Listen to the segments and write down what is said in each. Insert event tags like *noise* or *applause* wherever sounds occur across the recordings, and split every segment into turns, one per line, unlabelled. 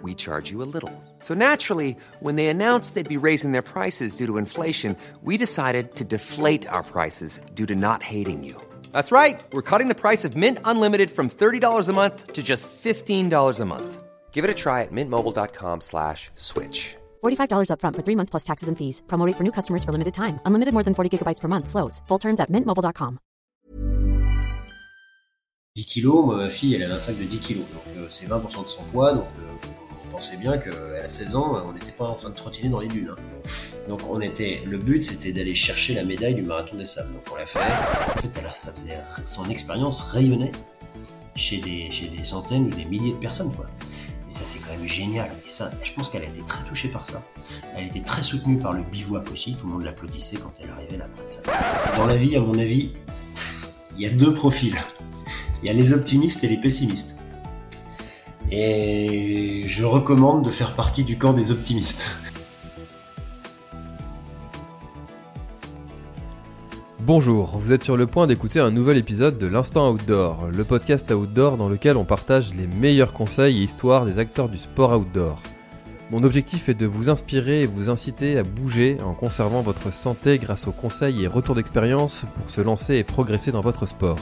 we charge you a little. So naturally, when they announced they'd be raising their prices due to inflation, we decided to deflate our prices due to not hating you. That's right. We're cutting the price of Mint Unlimited from $30 a month to just $15 a month. Give it a try at mintmobile.com slash switch.
$45 upfront for three months plus taxes and fees. Promo rate for new customers for limited time. Unlimited more than 40 gigabytes per month. Slows. Full terms at mintmobile.com.
10 kilos, moi, ma fille, elle avait un sac de 10 kilos. Donc, euh, c'est 20% de son poids. Donc, euh, on pensait bien a 16 ans, on n'était pas en train de trottiner dans les dunes. hein. Donc, on était, le but, c'était d'aller chercher la médaille du marathon des sables. Donc, on l'a fait. En fait, elle a- ça faisait, son expérience rayonnait chez des, chez des centaines ou des milliers de personnes. Et ça, c'est quand même génial. Et ça, je pense qu'elle a été très touchée par ça. Elle était très soutenue par le bivouac aussi. Tout le monde l'applaudissait quand elle arrivait là près de ça. Dans la vie, à mon avis, il y a deux profils. Il y a les optimistes et les pessimistes. Et je recommande de faire partie du camp des optimistes.
Bonjour, vous êtes sur le point d'écouter un nouvel épisode de l'Instant Outdoor, le podcast outdoor dans lequel on partage les meilleurs conseils et histoires des acteurs du sport outdoor. Mon objectif est de vous inspirer et vous inciter à bouger en conservant votre santé grâce aux conseils et retours d'expérience pour se lancer et progresser dans votre sport.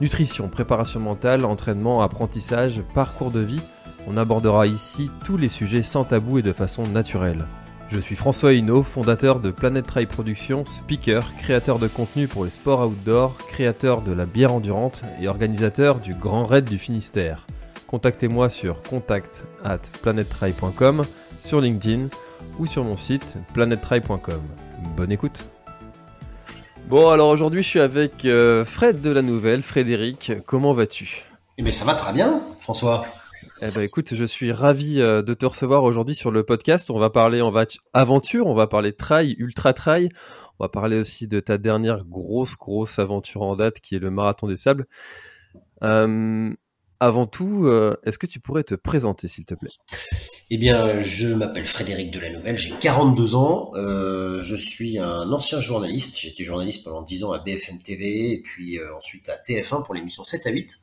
Nutrition, préparation mentale, entraînement, apprentissage, parcours de vie, on abordera ici tous les sujets sans tabou et de façon naturelle. Je suis François Hinault, fondateur de Planet Trail Productions, speaker, créateur de contenu pour les sports outdoor, créateur de la bière endurante et organisateur du Grand Raid du Finistère. Contactez-moi sur contact at sur LinkedIn ou sur mon site planettrail.com. Bonne écoute Bon alors aujourd'hui je suis avec euh, Fred de la Nouvelle. Frédéric, comment vas-tu?
Eh bien, ça va très bien, François.
Eh ben écoute, je suis ravi euh, de te recevoir aujourd'hui sur le podcast. On va parler en va- aventure, on va parler trail, ultra trail. On va parler aussi de ta dernière grosse grosse aventure en date qui est le marathon des sables. Euh, avant tout, est-ce que tu pourrais te présenter s'il te plaît?
Eh bien, je m'appelle Frédéric Delanouvelle, j'ai 42 ans, euh, je suis un ancien journaliste, été journaliste pendant 10 ans à BFM TV, et puis euh, ensuite à TF1 pour l'émission 7 à 8.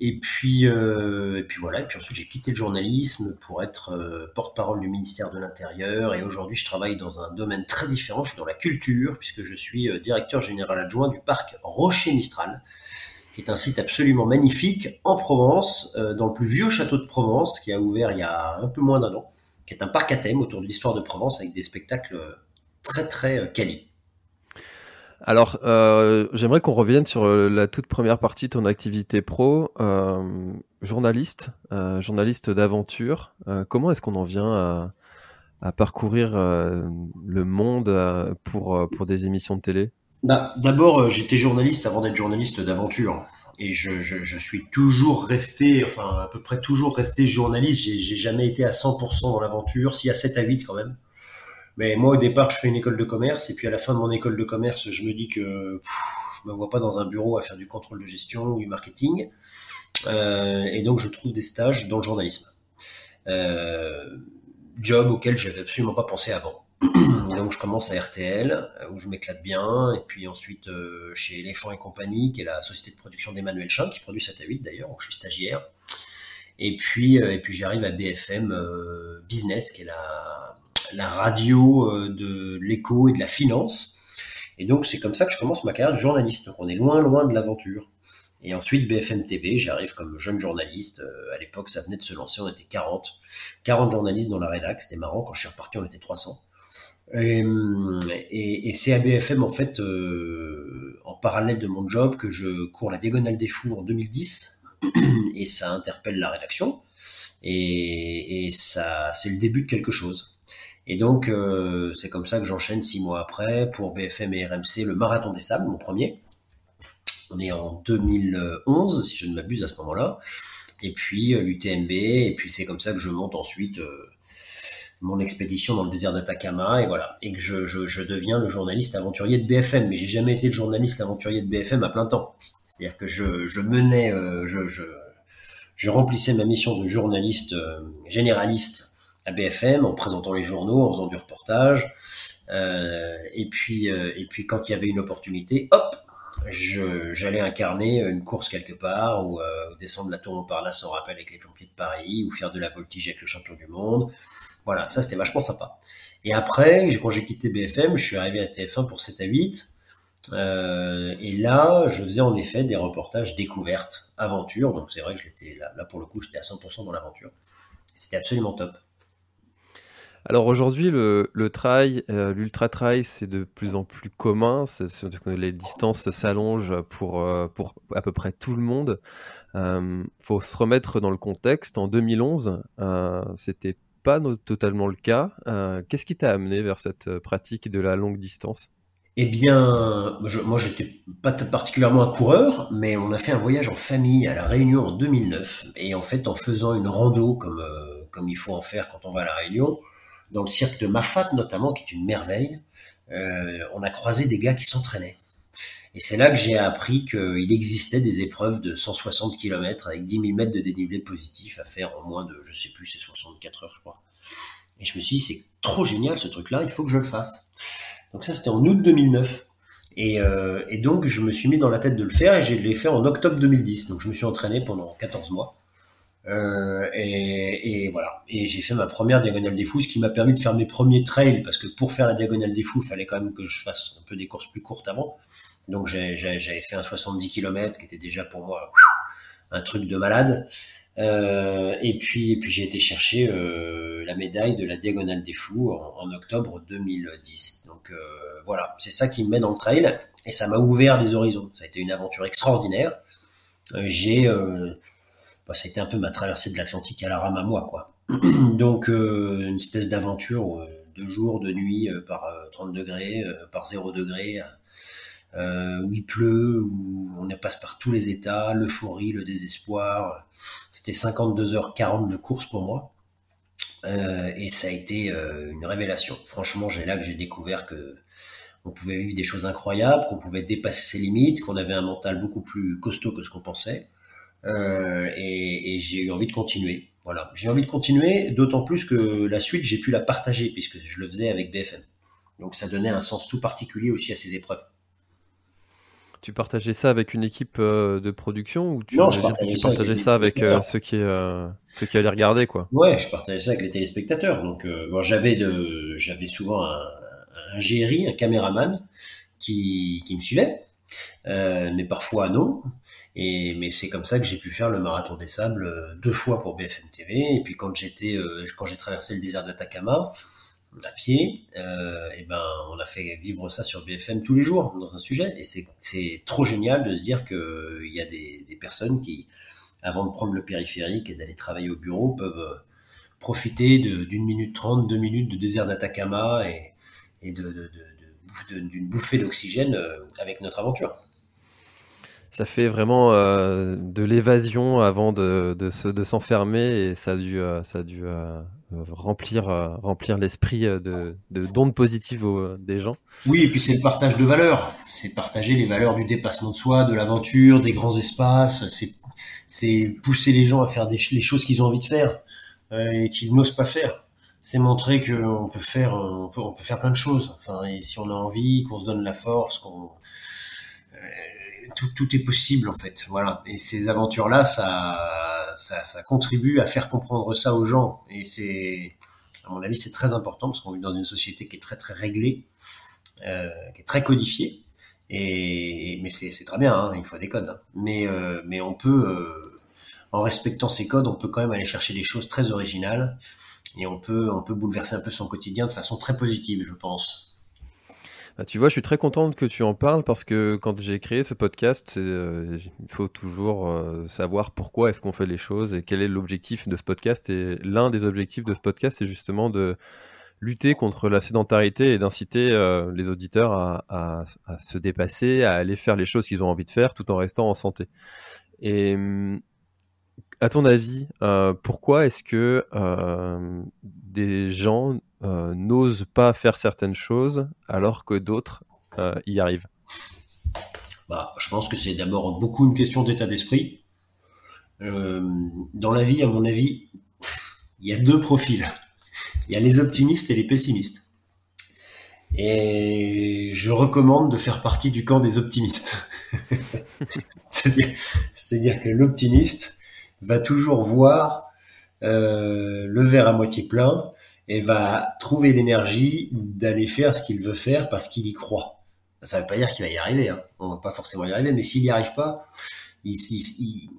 Et puis, euh, et puis voilà, et puis ensuite j'ai quitté le journalisme pour être porte-parole du ministère de l'Intérieur, et aujourd'hui je travaille dans un domaine très différent, je suis dans la culture, puisque je suis directeur général adjoint du parc Rocher-Mistral, qui est un site absolument magnifique en Provence, euh, dans le plus vieux château de Provence, qui a ouvert il y a un peu moins d'un an, qui est un parc à thème autour de l'histoire de Provence avec des spectacles très très euh, quali.
Alors, euh, j'aimerais qu'on revienne sur la toute première partie de ton activité pro, journaliste, journaliste d'aventure. Comment est-ce qu'on en vient à, parcourir le monde pour des émissions de télé?
Bah, D'abord, euh, j'étais journaliste avant d'être journaliste d'aventure. Et je, suis toujours resté, enfin à peu près toujours resté journaliste. J'ai jamais été à 100% dans l'aventure, si à 7 à 8 quand même. Mais moi, au départ, je fais une école de commerce, et puis à la fin de mon école de commerce, je me dis que je me vois pas dans un bureau à faire du contrôle de gestion ou du marketing. Euh, et donc, je trouve des stages dans le journalisme. Euh, job auquel j'avais absolument pas pensé avant. Et donc, je commence à RTL, euh, où je m'éclate bien, et puis ensuite euh, chez Elephant et compagnie, qui est la société de production d'Emmanuel Chin, qui produit 7 à 8 d'ailleurs, où je suis stagiaire. Et puis, euh, et puis j'arrive à BFM Business, qui est la, radio de l'éco et de la finance. Et donc, c'est comme ça que je commence ma carrière de journaliste. Donc, on est loin, loin de l'aventure. Et ensuite, BFM TV, j'arrive comme jeune journaliste. À l'époque, ça venait de se lancer, on était 40. 40 journalistes dans la rédac, c'était marrant. Quand je suis reparti, on était 300. Et, et, et c'est à BFM, en fait, euh, en parallèle de mon job, que je cours la Diagonale des Fous en 2010. *clears throat* Et ça interpelle la rédaction. Et, et ça, c'est le début de quelque chose. Et donc, euh, c'est comme ça que j'enchaîne six mois après pour BFM et RMC le Marathon des Sables, mon premier. On est en 2011, si je ne m'abuse à ce moment-là. Et puis euh, l'UTMB, et puis c'est comme ça que je monte ensuite euh, mon expédition dans le désert d'Atacama et voilà. Et que je, je, je, deviens le journaliste aventurier de BFM mais j'ai jamais été le journaliste aventurier de BFM à plein temps. C'est-à-dire que je, je menais euh, je, je, remplissais ma mission de journaliste euh, généraliste à BFM en présentant les journaux en faisant du reportage. Euh, et puis et puis quand il y avait une opportunité hop j'allais incarner une course quelque part ou descendre la tour Montparnasse en rappel avec les pompiers de Paris ou faire de la voltige avec le champion du monde voilà, ça c'était vachement sympa. Et après, quand j'ai quitté BFM, je suis arrivé à TF1 pour 7 à 8. Euh, et là, je faisais en effet des reportages découvertes, aventures. Donc c'est vrai que j'étais là, pour le coup, j'étais à 100% dans l'aventure. C'était absolument top.
Alors aujourd'hui, le, trail, euh, l'ultra trail, c'est de plus en plus commun. C'est, les distances s'allongent pour, euh, pour à peu près tout le monde. Euh, faut se remettre dans le contexte. En 2011, euh, c'était pas totalement le cas. Euh, qu'est-ce qui t'a amené vers cette euh, pratique de la longue distance?
Eh bien, je, moi, j'étais pas particulièrement un coureur, mais on a fait un voyage en famille à la Réunion en 2009. Et en fait, en faisant une rando comme euh, comme il faut en faire quand on va à la Réunion, dans le cirque de Mafat notamment, qui est une merveille, on a croisé des gars qui s'entraînaient. Et c'est là que j'ai appris qu'il existait des épreuves de 160 km avec 10 000 mètres de dénivelé positif à faire en moins de, je sais plus, c'est 64 heures, je crois. Et je me suis dit, c'est trop génial ce truc-là, il faut que je le fasse. Donc ça, c'était en août 2009. Et, euh, et, donc, je me suis mis dans la tête de le faire et je l'ai fait en octobre 2010. Donc, je me suis entraîné pendant 14 mois. Euh, et, et, voilà. Et j'ai fait ma première diagonale des fous, ce qui m'a permis de faire mes premiers trails, parce que pour faire la diagonale des fous, il fallait quand même que je fasse un peu des courses plus courtes avant. Donc j'avais fait un 70 km qui était déjà pour moi un truc de malade. Euh, et puis, j'ai été chercher euh, la médaille de la Diagonale des Fous en, octobre 2010. Donc euh, voilà, c'est ça qui me met dans le trail et ça m'a ouvert les horizons. Ça a été une aventure extraordinaire. J'ai, bah, ça a été un peu ma traversée de l'Atlantique à la rame à moi, quoi. *clears throat* Donc une espèce d'aventure de jour, de nuit, par 30 degrés, par 0 degrés euh, où il pleut, où on passe par tous les états, l'euphorie, le désespoir. C'était 52h40 de course pour moi. Euh, et ça a été euh, une révélation. Franchement, j'ai là que j'ai découvert que on pouvait vivre des choses incroyables, qu'on pouvait dépasser ses limites, qu'on avait un mental beaucoup plus costaud que ce qu'on pensait. Euh, et, et j'ai eu envie de continuer. Voilà, j'ai envie de continuer, d'autant plus que la suite, j'ai pu la partager puisque je le faisais avec BFM. Donc ça donnait un sens tout particulier aussi à ces épreuves.
Tu partageais ça avec une équipe euh, de production ou tu,
non, je partageais,
ça, avec, ça avec euh, ceux, qui, euh, ceux qui allaient regarder quoi?
Ouais, je partageais ça avec les téléspectateurs. Donc bon, j'avais de j'avais souvent un, un GRI, un caméraman qui, qui me suivait, mais parfois non. Et mais c'est comme ça que j'ai pu faire le marathon des sables deux fois pour BFM TV. Et puis quand j'étais quand j'ai traversé le désert d'Atacama, à pied, euh, et ben on a fait vivre ça sur BFM tous les jours dans un sujet et c'est trop génial de se dire que il y a des, personnes qui avant de prendre le périphérique et d'aller travailler au bureau peuvent euh, profiter d'une minute trente, deux minutes de désert d'Atacama et, et de, d'une bouffée d'oxygène euh, avec notre aventure.
Ça fait vraiment euh, de l'évasion avant de, de, s'enfermer et ça a dû, euh, ça a euh, remplir, remplir l'esprit de, d'ondes positives des gens.
Oui, et puis c'est le partage de valeurs. C'est partager les valeurs du dépassement de soi, de l'aventure, des grands espaces. C'est, c'est pousser les gens à faire des, les choses qu'ils ont envie de faire et qu'ils n'osent pas faire. C'est montrer qu'on peut faire, on peut, on peut faire plein de choses. Enfin, et si on a envie, qu'on se donne la force, qu'on tout, tout, est possible en fait. Voilà. Et ces aventures-là, ça, ça, contribue à faire comprendre ça aux gens. Et c'est, à mon avis, c'est très important parce qu'on vit dans une société qui est très très réglée, euh, qui est très codifiée. Et, mais c'est très bien, hein, il faut des codes. Hein. Mais, euh, mais on peut, euh, en respectant ces codes, on peut quand même aller chercher des choses très originales et on peut, on peut bouleverser un peu son quotidien de façon très positive, je pense.
Bah, tu vois, je suis très contente que tu en parles parce que quand j'ai créé ce podcast, euh, il faut toujours euh, savoir pourquoi est-ce qu'on fait les choses et quel est l'objectif de ce podcast. Et l'un des objectifs de ce podcast, c'est justement de lutter contre la sédentarité et d'inciter euh, les auditeurs à, à, à, se dépasser, à aller faire les choses qu'ils ont envie de faire tout en restant en santé. Et hum, à ton avis, pourquoi est-ce que des gens n'osent pas faire certaines choses alors que d'autres y arrivent?
Bah, Je pense que c'est d'abord beaucoup une question d'état d'esprit. dans la vie, à mon avis, il y a deux profils. Il y a les optimistes et les pessimistes. Et je recommande de faire partie du camp des optimistes. *laughs* C'est-à-dire que l'optimiste va toujours voir euh, le verre à moitié plein et va trouver l'énergie d'aller faire ce qu'il veut faire parce qu'il y croit. Ça ne veut pas dire qu'il va y arriver. Hein. On va pas forcément y arriver, mais s'il n'y arrive pas, il, il,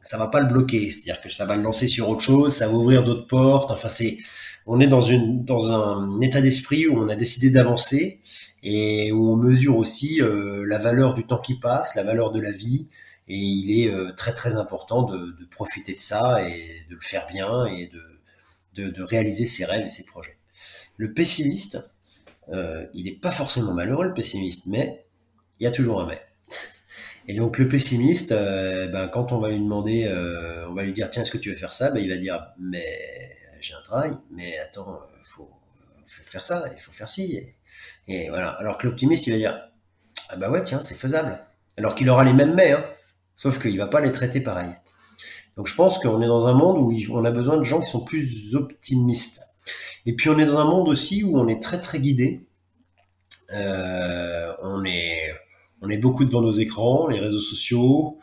ça va pas le bloquer. C'est-à-dire que ça va le lancer sur autre chose, ça va ouvrir d'autres portes. Enfin, c'est on est dans, une, dans un état d'esprit où on a décidé d'avancer et où on mesure aussi euh, la valeur du temps qui passe, la valeur de la vie. Et il est euh, très très important de, profiter de ça et de le faire bien et de, de, réaliser ses rêves et ses projets. Le pessimiste, euh, il n'est pas forcément malheureux le pessimiste, mais il y a toujours un mais. Et donc le pessimiste, euh, ben, quand on va lui demander, on va lui dire tiens est-ce que tu veux faire ça, ben, il va dire mais j'ai un travail, mais attends, il faut, faire ça, il faut faire ci. Et, voilà. Alors que l'optimiste, il va dire, ah bah ouais, tiens, c'est faisable. Alors qu'il aura les mêmes mais, hein, sauf qu'il va pas les traiter pareil. Donc je pense qu'on est dans un monde où on a besoin de gens qui sont plus optimistes. Et puis on est dans un monde aussi où on est très très guidé. Euh, on est on est beaucoup devant nos écrans, les réseaux sociaux.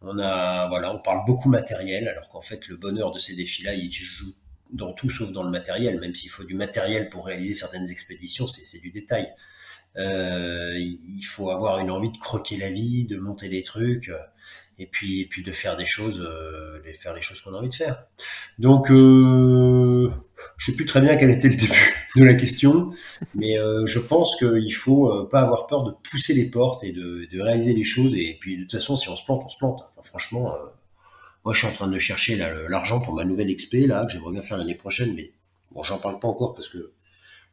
On a voilà, on parle beaucoup matériel, alors qu'en fait le bonheur de ces défis-là, il joue dans tout sauf dans le matériel, même s'il faut du matériel pour réaliser certaines expéditions, c'est du détail. Euh, il faut avoir une envie de croquer la vie, de monter des trucs, euh, et puis et puis de faire des choses, euh, de faire choses qu'on a envie de faire. Donc, euh, je sais plus très bien quel était le début *laughs* de la question, mais je pense qu'il faut pas avoir peur de pousser les portes et de, réaliser les choses. Et puis de toute façon, si on se plante, on se plante. Franchement, moi, je suis en train de chercher l'argent pour ma nouvelle XP là que j'aimerais bien faire l'année prochaine, mais bon, j'en parle pas encore parce que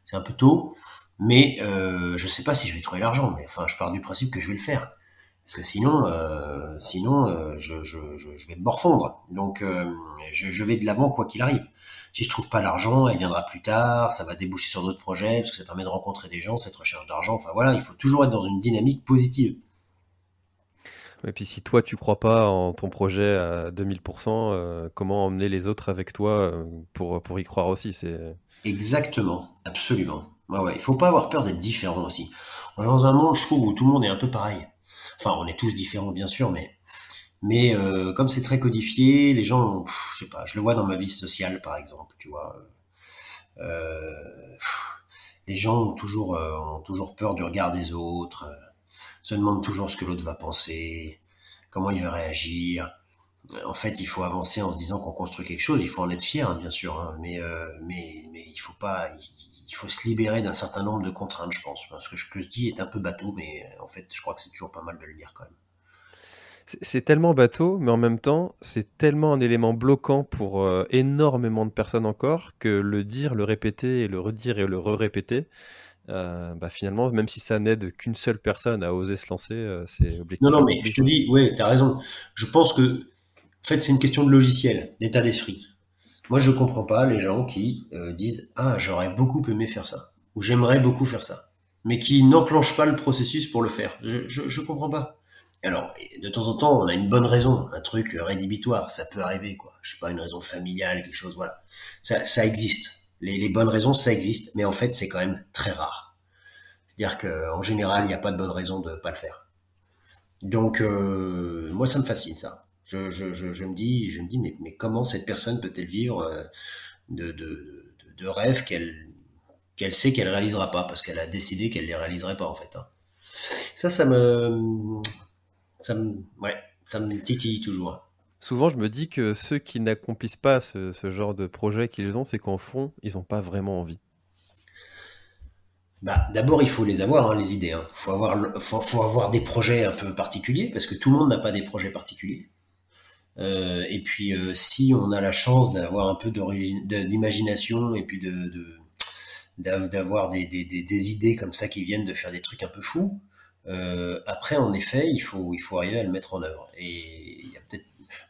c'est un peu tôt. Mais euh, je sais pas si je vais trouver l'argent. Mais enfin, je pars du principe que je vais le faire parce que sinon, euh, sinon, euh, je, je, je, vais me morfondre. Donc, euh, je, je vais de l'avant quoi qu'il arrive. Si je trouve pas l'argent, elle viendra plus tard. Ça va déboucher sur d'autres projets parce que ça permet de rencontrer des gens, cette recherche d'argent. Enfin voilà, il faut toujours être dans une dynamique positive.
Et puis si toi tu crois pas en ton projet à 2000%, euh, comment emmener les autres avec toi pour, pour y croire aussi? C'est...
Exactement, absolument. Ouais, ouais. Il faut pas avoir peur d'être différent aussi. On est dans un monde, je trouve, où tout le monde est un peu pareil. Enfin, on est tous différents, bien sûr, mais mais euh, comme c'est très codifié, les gens, je sais pas, je le vois dans ma vie sociale, par exemple, tu vois. Euh, les gens ont toujours, ont toujours peur du regard des autres se demande toujours ce que l'autre va penser, comment il va réagir. En fait, il faut avancer en se disant qu'on construit quelque chose. Il faut en être fier, hein, bien sûr, hein, mais, euh, mais mais il faut pas, il faut se libérer d'un certain nombre de contraintes, je pense. Parce que ce que je dis est un peu bateau, mais en fait, je crois que c'est toujours pas mal de le dire quand même.
C'est tellement bateau, mais en même temps, c'est tellement un élément bloquant pour euh, énormément de personnes encore que le dire, le répéter et le redire et le re-répéter, euh, bah finalement, même si ça n'aide qu'une seule personne à oser se lancer, euh, c'est obligatoire.
Non, non, mais je te dis, ouais, t'as raison. Je pense que, en fait, c'est une question de logiciel, d'état d'esprit. Moi, je comprends pas les gens qui euh, disent, ah, j'aurais beaucoup aimé faire ça, ou j'aimerais beaucoup faire ça, mais qui n'enclenchent pas le processus pour le faire. Je, je comprends pas. Alors, de temps en temps, on a une bonne raison, un truc rédhibitoire, ça peut arriver, quoi. Je sais pas, une raison familiale, quelque chose, voilà. Ça, ça existe les, bonnes raisons, ça existe, mais en fait, c'est quand même très rare. C'est-à-dire qu'en général, il n'y a pas de bonne raison de ne pas le faire. Donc, euh, moi, ça me fascine, ça. Je, je, je, me dis, je me dis mais, mais comment cette personne peut-elle vivre euh, de, de, de, rêves qu'elle qu'elle sait qu'elle réalisera pas, parce qu'elle a décidé qu'elle les réaliserait pas, en fait. Hein. Ça, ça me... Ça me... Ouais, ça me titille toujours.
Souvent, je me dis que ceux qui n'accomplissent pas ce, genre de projet qu'ils ont, c'est qu'en fond, ils n'ont pas vraiment envie.
Bah, d'abord, il faut les avoir, hein, les idées. Il hein. faut, avoir, faut, avoir des projets un peu particuliers, parce que tout le monde n'a pas des projets particuliers. Euh, et puis, euh, si on a la chance d'avoir un peu d'imagination et puis d'avoir des, des, idées comme ça qui viennent de faire des trucs un peu fous, euh, après, en effet, il faut, il faut arriver à le mettre en œuvre. Et y a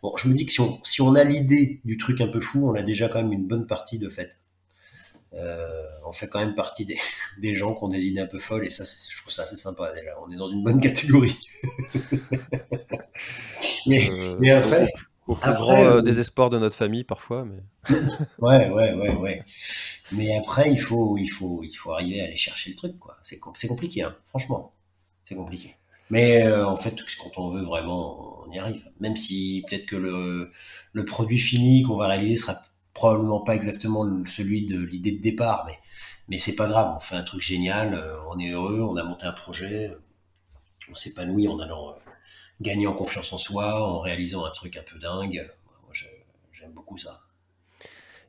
bon, je me dis que si on, si on a l'idée du truc un peu fou, on a déjà quand même une bonne partie de fait. On fait quand même partie des, *laughs* des, gens qui ont des idées un peu folles et ça, je trouve ça assez sympa déjà. On est dans une bonne catégorie. *laughs*
mais, euh, mais après, au plus grand euh, désespoir de notre famille parfois. Mais... *laughs*
ouais, ouais, ouais, ouais. Mais après, il faut, il faut, il faut arriver à aller chercher le truc, quoi. C'est, c'est compliqué, hein. franchement, c'est compliqué. Mais euh, en fait, quand on veut vraiment, on y arrive. Même si peut-être que le, le produit fini qu'on va réaliser sera probablement pas exactement celui de l'idée de départ, mais mais c'est pas grave. On fait un truc génial, euh, on est heureux, on a monté un projet, on s'épanouit en allant gagner en confiance en soi, en réalisant un truc un peu dingue. Moi, j'aime beaucoup ça.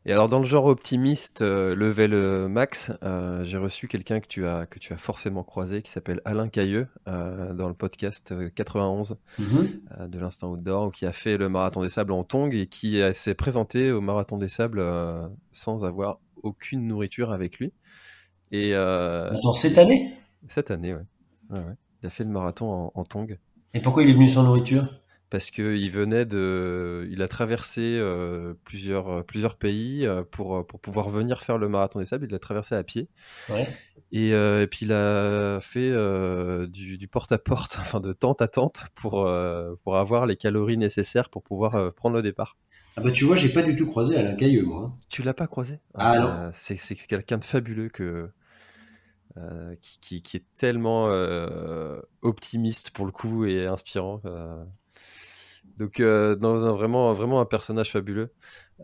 Et alors dans le genre optimiste, euh, level euh, max, euh, j'ai reçu quelqu'un que tu as que tu as forcément croisé, qui s'appelle Alain Cailleux, dans le podcast 91 mhm. de l'instant outdoor, ou qui a fait le marathon des sables en tongs et qui s'est présenté au marathon des sables sans avoir aucune nourriture avec lui. Et
dans cette année?
Cette année, ouais. ouais, Il a fait le marathon en, en.
Et pourquoi il est venu sans nourriture?
Parce qu'il venait de. Il a traversé euh, plusieurs, euh, plusieurs pays euh, pour, pour pouvoir venir faire le marathon des sables. Il l'a traversé à pied.
Ouais.
Et, et, puis il a fait du, porte-à-porte, *laughs* enfin de tente à tente, pour, pour avoir les calories nécessaires pour pouvoir prendre le départ.
Ah bah tu vois, j'ai pas du tout croisé Alain Cailleux, moi. Hein.
Tu l'as pas croisé?
Ah, ah non.
C'est quelqu'un de fabuleux que, euh, qui, qui, est tellement euh, optimiste pour le coup et inspirant. Euh. Donc, non, vraiment, vraiment un personnage fabuleux.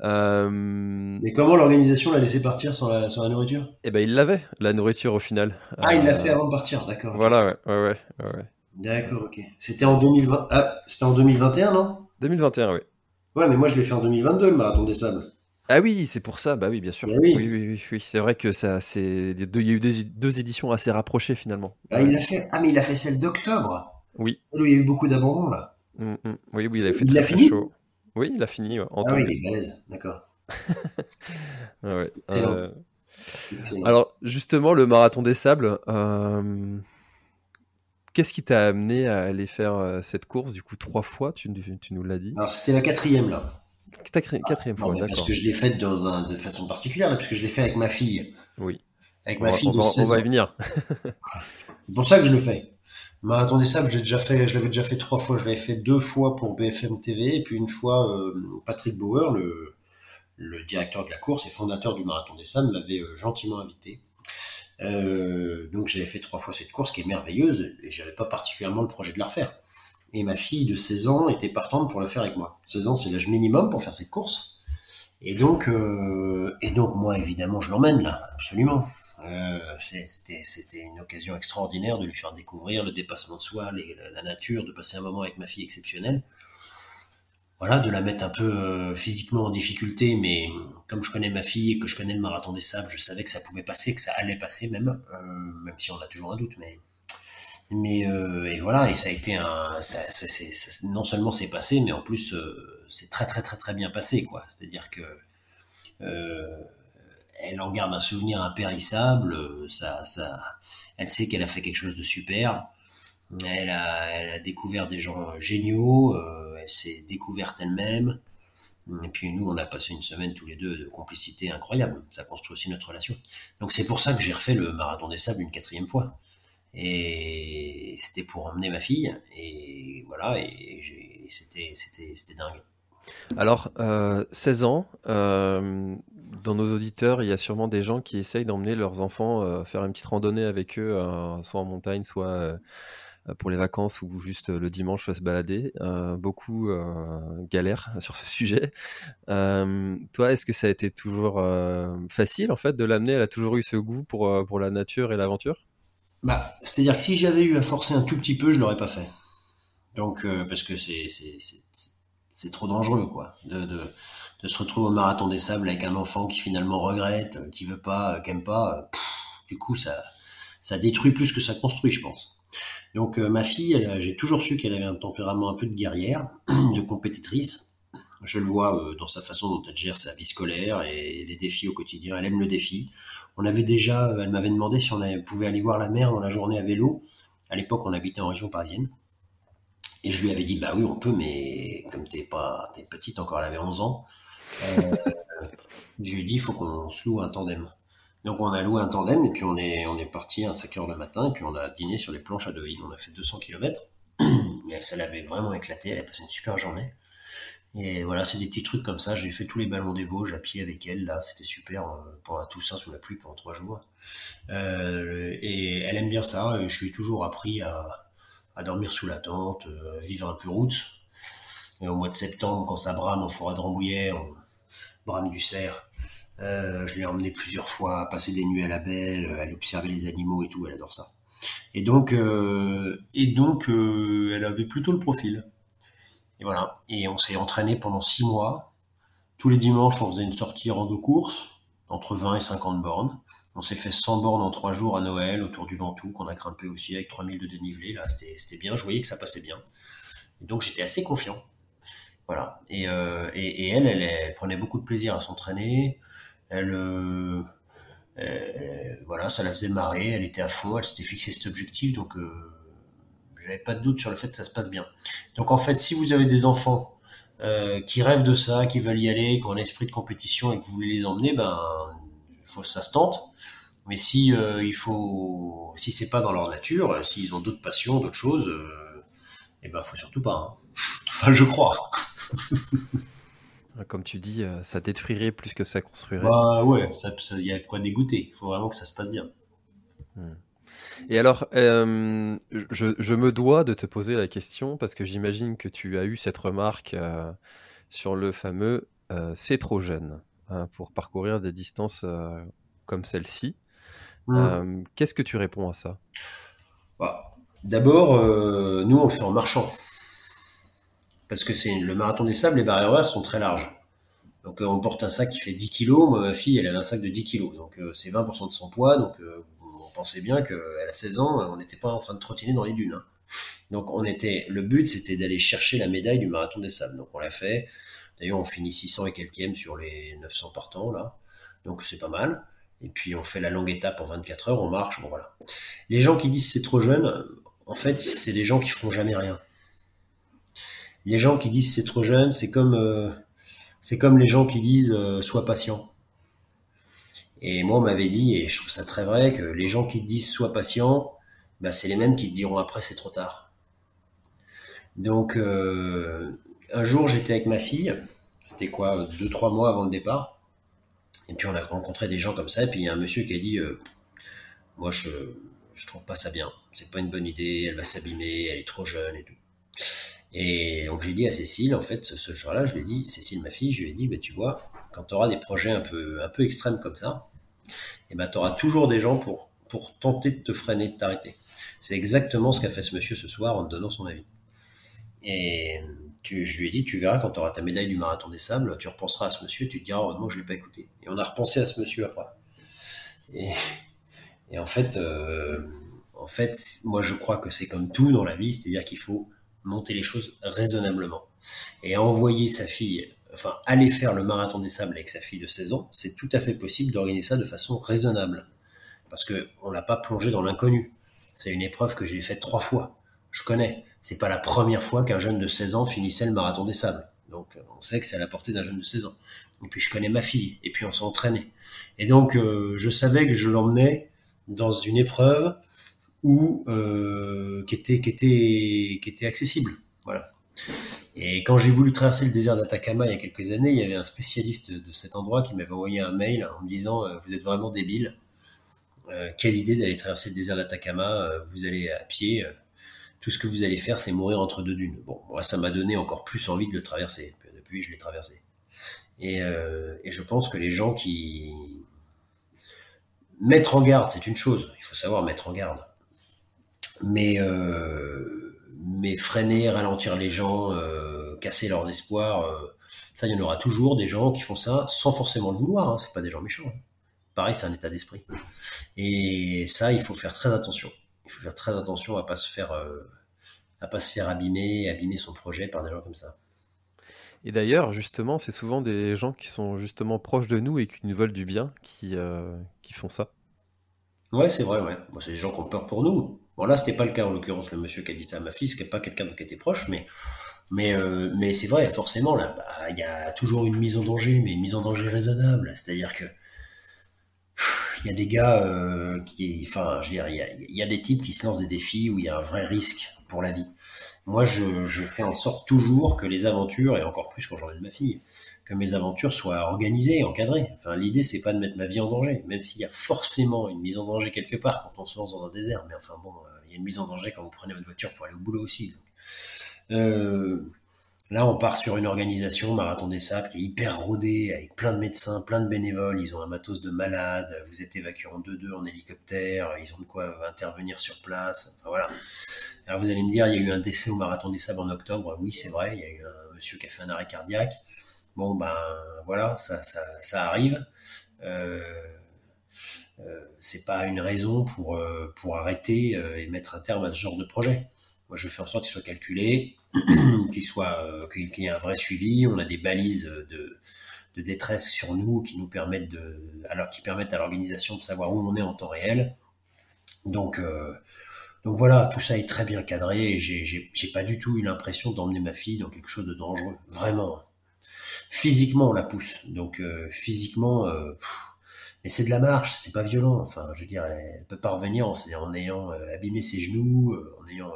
Mais comment l'organisation l'a laissé partir sans la, sans la nourriture?
Eh ben, il l'avait, la nourriture au final.
Ah, il l'a fait avant de partir, d'accord.
Voilà, ouais, ouais, ouais. ouais.
D'accord, ok. C'était en 2020. Ah, c'était en 2021, non?
2021, oui.
Ouais, mais moi je l'ai fait en 2022, le marathon des sables.
Ah oui, c'est pour ça, bah oui, bien sûr.
oui.
Oui, oui, oui, c'est vrai que ça, c'est, il y a eu deux, éditions assez rapprochées finalement.
Ah, il a fait, ah mais il a fait celle d'octobre.
Oui.
Où il y a eu beaucoup d'abandon là.
Mmh, mmh. Oui, oui, il a fait.
Il a fini.
Chaud. Oui, il a fini.
En ah oui, il est balèze, d'accord. *laughs*
ouais. Euh... Alors justement, le marathon des sables. Euh... Qu'est-ce qui t'a amené à aller faire euh, cette course du coup trois fois Tu, tu nous l'as dit?
Alors c'était la quatrième là.
Quatrième fois,
Parce que je l'ai faite de, de, façon particulière, là, parce que je l'ai fait avec ma fille.
Oui.
Avec ma fille
on, va, on va y venir. *laughs*
c'est pour ça que je le fais. Marathon des Sables, j'ai déjà fait, je l'avais déjà fait trois fois. Je l'avais fait deux fois pour BFM TV et puis une fois euh, Patrick Bauer, le, le, directeur de la course et fondateur du Marathon des Sables, m'avait euh, gentiment invité. Euh, donc j'avais fait trois fois cette course qui est merveilleuse et j'avais pas particulièrement le projet de la refaire. Et ma fille de 16 ans était partante pour le faire avec moi. 16 ans, c'est l'âge minimum pour faire cette course. Et donc, euh, et donc moi, évidemment, je l'emmène là, absolument. Euh, c'était une occasion extraordinaire de lui faire découvrir le dépassement de soi, la nature, de passer un moment avec ma fille exceptionnelle. Voilà, de la mettre un peu euh, physiquement en difficulté, mais comme je connais ma fille et que je connais le marathon des sables, je savais que ça pouvait passer, que ça allait passer même, même si on a toujours un doute, mais mais euh, et voilà, et ça a été un, ça, ça, ça, non seulement c'est passé, mais en plus euh, c'est très très très très bien passé quoi. C'est-à-dire que euh, elle en garde un souvenir impérissable. Ça, ça, elle sait qu'elle a fait quelque chose de super. Elle a, elle a découvert des gens géniaux. Euh, elle s'est découverte elle-même. Et puis nous, on a passé une semaine tous les deux de complicité incroyable. Ça construit aussi notre relation. Donc c'est pour ça que j'ai refait le marathon des sables une quatrième fois. Et c'était pour emmener ma fille. Et voilà, et c'était, c'était, dingue.
Alors, euh, 16 ans, euh, dans nos auditeurs, il y a sûrement des gens qui essayent d'emmener leurs enfants euh, faire une petite randonnée avec eux, euh, soit en montagne, soit pour les vacances ou juste le dimanche se balader. beaucoup galèrent *laughs* sur ce sujet. toi, est-ce que ça a été toujours facile en fait de l'amener? Elle a toujours eu ce goût pour, pour la nature et l'aventure?
Bah, c'est-à-dire que si j'avais eu à forcer un tout petit peu, je l'aurais pas fait. Donc, euh, parce que c'est, trop dangereux, quoi, de, de, se retrouver au marathon des sables avec un enfant qui finalement regrette, euh, qui veut pas, euh, qui aime pas. du coup, ça, ça détruit plus que ça construit, je pense. Donc, ma fille, j'ai toujours su qu'elle avait un tempérament un peu de guerrière, *clears throat* de compétitrice. Je le vois dans sa façon dont elle gère sa vie scolaire et les défis au quotidien. Elle aime le défi. On avait déjà, elle m'avait demandé si on pouvait aller voir la mer dans la journée à vélo. À l'époque, on habitait en région parisienne. Et je lui avais dit, bah oui, on peut, mais comme t'es pas, t'es petite encore, elle avait 11 ans. Euh, je lui ai dit, il faut qu'on se loue un tandem. Donc on a loué un tandem et puis on est, parti à 5 heures le matin et puis on a dîné sur les planches à Deauville. On a fait 200 km. *clears throat* Et ça l'avait vraiment éclaté, elle a passé une super journée. Et voilà, c'est des petits trucs comme ça. J'ai fait tous les ballons des Vosges à pied avec elle. Là, c'était super euh, pendant tout ça sous la pluie pendant trois jours. Euh, et elle aime bien ça. Et je ai toujours appris à, à dormir sous la tente, euh, vivre un peu route. Au mois de septembre, quand ça brame en forêt de Rambouillet, on brame du cerf. Je l'ai emmené plusieurs fois à passer des nuits à la belle, à observer les animaux et tout. Elle adore ça. Et donc, et donc, elle avait plutôt le profil. Et voilà. Et on s'est entraîné pendant six mois. Tous les dimanches, on faisait une sortie rando course, entre 20 et 50 bornes. On s'est fait 100 bornes en trois jours à Noël, autour du Ventoux, qu'on a grimpé aussi avec 3000 de dénivelé. Là, c'était bien. Je voyais que ça passait bien. Et donc, j'étais assez confiant. Voilà. Et, euh, et, elle, elle, elle, prenait beaucoup de plaisir à s'entraîner. Elle, euh, euh, voilà, ça la faisait marrer. Elle était à fond. Elle s'était fixé cet objectif. Donc, euh, j'avais pas de doute sur le fait que ça se passe bien. Donc, en fait, si vous avez des enfants euh, qui rêvent de ça, qui veulent y aller, qui ont un esprit de compétition et que vous voulez les emmener, ben, faut ça se tente. Mais si euh, il faut, si c'est pas dans leur nature, s'ils ont d'autres passions, d'autres choses, euh, eh ben faut surtout pas. Hein. *laughs* Enfin, je crois.
Comme tu dis, euh, ça détruirait plus que ça construirait.
Bah ouais, ça, ça, y a de quoi dégoûter. Il faut vraiment que ça se passe bien.
Et alors, euh, je, je me dois de te poser la question parce que j'imagine que tu as eu cette remarque euh, sur le fameux euh, c'est trop jeune hein, pour parcourir des distances comme celle-ci.
Mmh.
Qu'est-ce que tu réponds à ça?
Bah, D'abord, nous on le fait en marchant. Parce que c'est le marathon des sables, les barrières horaires sont très larges. Donc on porte un sac qui fait 10 kilos. Moi, ma fille, elle avait un sac de 10 kilos. Donc euh, c'est 20% de son poids. Donc euh, pensait bien a 16 ans, on n'était pas en train de trottiner dans les dunes. hein. Donc on était, le but c'était d'aller chercher la médaille du marathon des sables. Donc on l'a fait. D'ailleurs on finit 600 et quelques sur les 900 partants là. Donc c'est pas mal. Et puis on fait la longue étape en 24 heures, on marche, bon voilà. Les gens qui disent c'est trop jeune, en fait c'est des gens qui feront jamais rien. Les gens qui disent c'est trop jeune, c'est comme euh, c'est comme les gens qui disent euh, sois patient. Et moi on m'avait dit et je trouve ça très vrai que les gens qui te disent sois patient, bah, c'est les mêmes qui te diront après c'est trop tard. Donc euh, un jour j'étais avec ma fille, c'était quoi deux trois mois avant le départ, et puis on a rencontré des gens comme ça. Et puis il y a un monsieur qui a dit euh, moi je je trouve pas ça bien, c'est pas une bonne idée, elle va s'abîmer, elle est trop jeune et tout. Et donc j'ai dit à Cécile, en fait, ce, jour-là, je lui ai dit, Cécile, ma fille, je lui ai dit, bah, tu vois, quand tu auras des projets un peu, un peu extrêmes comme ça, et ben, tu auras toujours des gens pour, pour tenter de te freiner, de t'arrêter. C'est exactement ce qu'a fait ce monsieur ce soir en donnant son avis. Et tu, je lui ai dit, tu verras quand tu auras ta médaille du marathon des sables, tu repenseras à ce monsieur, tu te diras, heureusement, je l'ai pas écouté. Et on a repensé à ce monsieur après. Et, et en fait, euh, en fait, moi je crois que c'est comme tout dans la vie, c'est-à-dire qu'il faut monter les choses raisonnablement. Et envoyer sa fille, enfin aller faire le marathon des sables avec sa fille de 16 ans, c'est tout à fait possible d'organiser ça de façon raisonnable. Parce que on l'a pas plongé dans l'inconnu. C'est une épreuve que j'ai faite trois fois. Je connais. C'est pas la première fois qu'un jeune de 16 ans finissait le marathon des sables. Donc on sait que c'est à la portée d'un jeune de 16 ans. Et puis je connais ma fille. Et puis on s'est entraîné. Et donc euh, je savais que je l'emmenais dans une épreuve où euh, qui était qui était qui était accessible. Voilà. Et quand j'ai voulu traverser le désert d'Atacama il y a quelques années, il y avait un spécialiste de cet endroit qui m'avait envoyé un mail en me disant euh, vous êtes vraiment débile. Euh, quelle idée d'aller traverser le désert d'Atacama euh, Vous allez à pied. tout ce que vous allez faire, c'est mourir entre deux dunes. Bon, moi, ça m'a donné encore plus envie de le traverser. Depuis, je l'ai traversé. Et, et je pense que les gens qui mettre en garde, c'est une chose. Il faut savoir mettre en garde mais euh, mais freiner, ralentir les gens, euh, casser leurs espoirs, euh, ça il y en aura toujours des gens qui font ça sans forcément le vouloir. Hein, c'est pas des gens méchants. hein. Pareil, c'est un état d'esprit. Et ça, il faut faire très attention. Il faut faire très attention à pas se faire euh, à pas se faire abîmer, abîmer son projet par des gens comme ça.
Et d'ailleurs, justement, c'est souvent des gens qui sont justement proches de nous et qui nous veulent du bien qui, euh, qui font ça.
Ouais, c'est vrai, ouais. C'est des gens qui ont peur pour nous. Bon là, c'était pas le cas en l'occurrence, le monsieur qui a dit ça à ma fille, ce n'est pas quelqu'un qui était proche, mais mais euh, c'est vrai, forcément là, bah, il y a toujours une mise en danger, mais une mise en danger raisonnable, c'est-à-dire que il y a des gars euh, qui, enfin, je veux dire, il y, a, y a des types qui se lancent des défis où il y a un vrai risque pour la vie. Moi, je, je fais en sorte toujours que les aventures, et encore plus quand j'en ai de ma fille, que mes aventures soient organisées, encadrées. Enfin, l'idée, c'est pas de mettre ma vie en danger, même s'il y a forcément une mise en danger quelque part quand on se lance dans un désert. Mais enfin bon, euh, il y a une mise en danger quand vous prenez votre voiture pour aller au boulot aussi. Donc. Euh, là, on part sur une organisation, Marathon des Sables, qui est hyper rodée, avec plein de médecins, plein de bénévoles. Ils ont un matos de malades. Vous êtes évacué en 2-2 en hélicoptère. Ils ont de quoi intervenir sur place. Voilà. Alors vous allez me dire, il y a eu un décès au Marathon des Sables en octobre. Oui, c'est vrai. Il y a eu un monsieur qui a fait un arrêt cardiaque. Bon, ben voilà, ça, ça, ça arrive. Euh, euh, c'est pas une raison pour, euh, pour arrêter et mettre un terme à ce genre de projet. Moi, je fais en sorte qu'il soit calculé, *clears throat* qu'il soit, qu'il y ait un vrai suivi. On a des balises de, de détresse sur nous qui nous permettent de, alors qui permettent à l'organisation de savoir où on est en temps réel. Donc, euh, donc voilà, tout ça est très bien cadré et j'ai pas du tout eu l'impression d'emmener ma fille dans quelque chose de dangereux, vraiment physiquement on la pousse. Donc euh, physiquement, euh, mais c'est de la marche, c'est pas violent. Enfin, je veux dire, elle peut pas revenir en, ayant euh, abîmé ses genoux, en ayant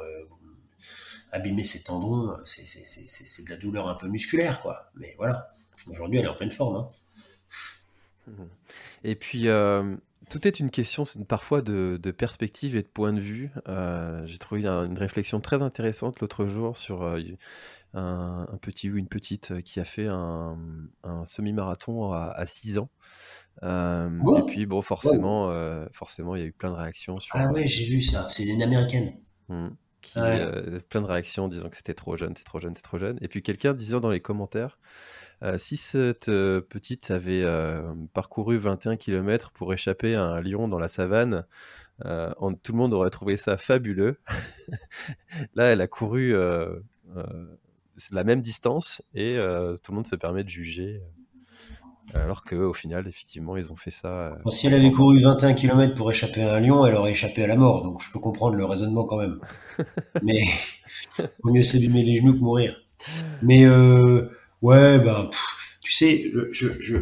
abîmé ses tendons. C'est, de la douleur un peu musculaire, quoi. Mais voilà, aujourd'hui elle est en pleine forme. Hein.
Et puis. Tout est une question parfois de, perspective et de point de vue. J'ai trouvé une réflexion très intéressante l'autre jour sur un, un, petit ou une petite qui a fait un, un semi-marathon à, à 6 ans. Euh, et puis bon, forcément, euh, forcément, il y a eu plein de réactions. Sur,
ah ouais, j'ai vu ça. C'est une américaine.
Hum, qui, ouais. euh, plein de réactions disant que c'était trop jeune, c'est trop jeune, c'est trop jeune. Et puis quelqu'un disant dans les commentaires, euh, si cette euh, petite avait parcouru 21 km pour échapper à un lion dans la savane, on, tout le monde aurait trouvé ça fabuleux. *laughs* Là, elle a couru la même distance et euh, tout le monde se permet de juger. Alors qu'au final, effectivement, ils ont fait ça. Euh...
Enfin, si elle avait couru 21 km pour échapper à un lion, elle aurait échappé à la mort. Donc je peux comprendre le raisonnement quand même. *laughs* Mais vaut mieux s'abîmer les genoux que mourir. Mais euh, ouais, ben, pff, tu sais, je, je...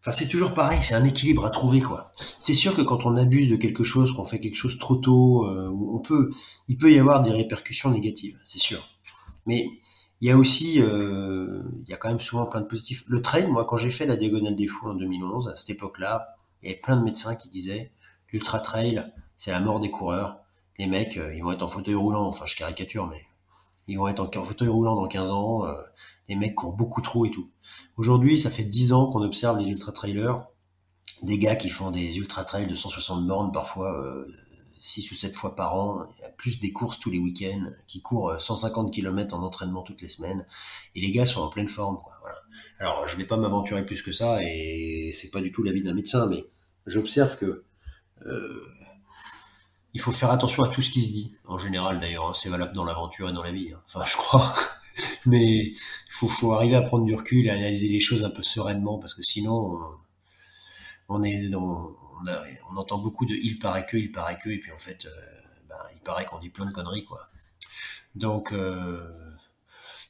Enfin, c'est toujours pareil, c'est un équilibre à trouver, quoi. C'est sûr que quand on abuse de quelque chose, qu'on fait quelque chose trop tôt, euh, on peut, il peut y avoir des répercussions négatives, c'est sûr. Mais il y a aussi, euh, il y a quand même souvent plein de positifs. Le trail, moi, quand j'ai fait la diagonale des fous en 2011, à cette époque-là, il y avait plein de médecins qui disaient l'ultra trail, c'est la mort des coureurs. Les mecs, euh, ils vont être en fauteuil roulant. Enfin, je caricature, mais ils vont être en, fauteuil roulant dans 15 ans. Euh, les mecs courent beaucoup trop et tout. Aujourd'hui, ça fait 10 ans qu'on observe les ultra trailers, des gars qui font des ultra trails de 160 bornes parfois. 6 ou 7 fois par an, il y a plus des courses tous les week-ends, qui courent 150 km en entraînement toutes les semaines, et les gars sont en pleine forme. Quoi. Alors, je vais pas m'aventurer plus que ça, et c'est pas du tout l'avis d'un médecin, mais j'observe que euh, il faut faire attention à tout ce qui se dit, en général d'ailleurs, hein, c'est valable dans l'aventure et dans la vie, hein. enfin je crois, *laughs* mais il faut, arriver à prendre du recul, à analyser les choses un peu sereinement, parce que sinon, on, on est dans on, entend beaucoup de il paraît que, il paraît que, et puis en fait, euh, ben, il paraît qu'on dit plein de conneries, quoi. Donc, euh,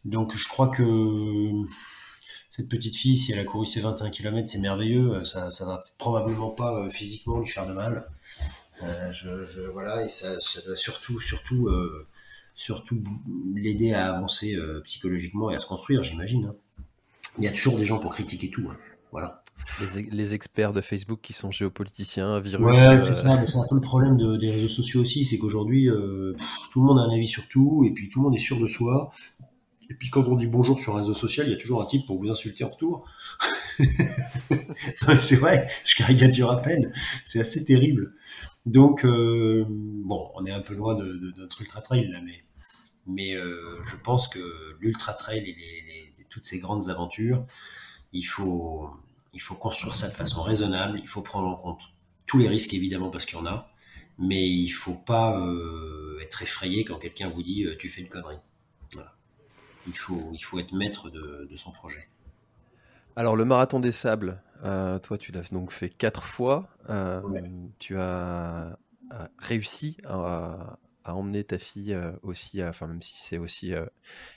donc je crois que cette petite fille, si elle a couru ses 21 km, c'est merveilleux. Ça, ça va probablement pas euh, physiquement lui faire de mal. Euh, je, voilà, et ça, ça surtout, surtout, euh, surtout l'aider à avancer psychologiquement et à se construire, j'imagine. Hein. Il y a toujours des gens pour critiquer tout. Hein. Voilà.
Les, les, experts de Facebook qui sont géopoliticiens, virus.
Ouais, euh... c'est ça, mais c'est un peu le problème de, des réseaux sociaux aussi, c'est qu'aujourd'hui, euh, tout le monde a un avis sur tout, et puis tout le monde est sûr de soi. Et puis quand on dit bonjour sur un réseau social, il y a toujours un type pour vous insulter en retour. *laughs* c'est vrai, je caricature à peine, c'est assez terrible. Donc, euh, bon, on est un peu loin de, de, de notre ultra trail là, mais, mais euh, je pense que l'ultra trail et les, les, toutes ces grandes aventures, il faut, il faut construire ça de façon raisonnable, il faut prendre en compte tous les risques évidemment parce qu'il y en a, mais il faut pas euh, être effrayé quand quelqu'un vous dit euh, tu fais une connerie. Voilà. Il, faut, il faut être maître de, de son projet.
Alors le marathon des sables, euh, toi tu l'as donc fait quatre fois. Euh, ouais. Tu as réussi à, emmener ta fille aussi, enfin même si c'est aussi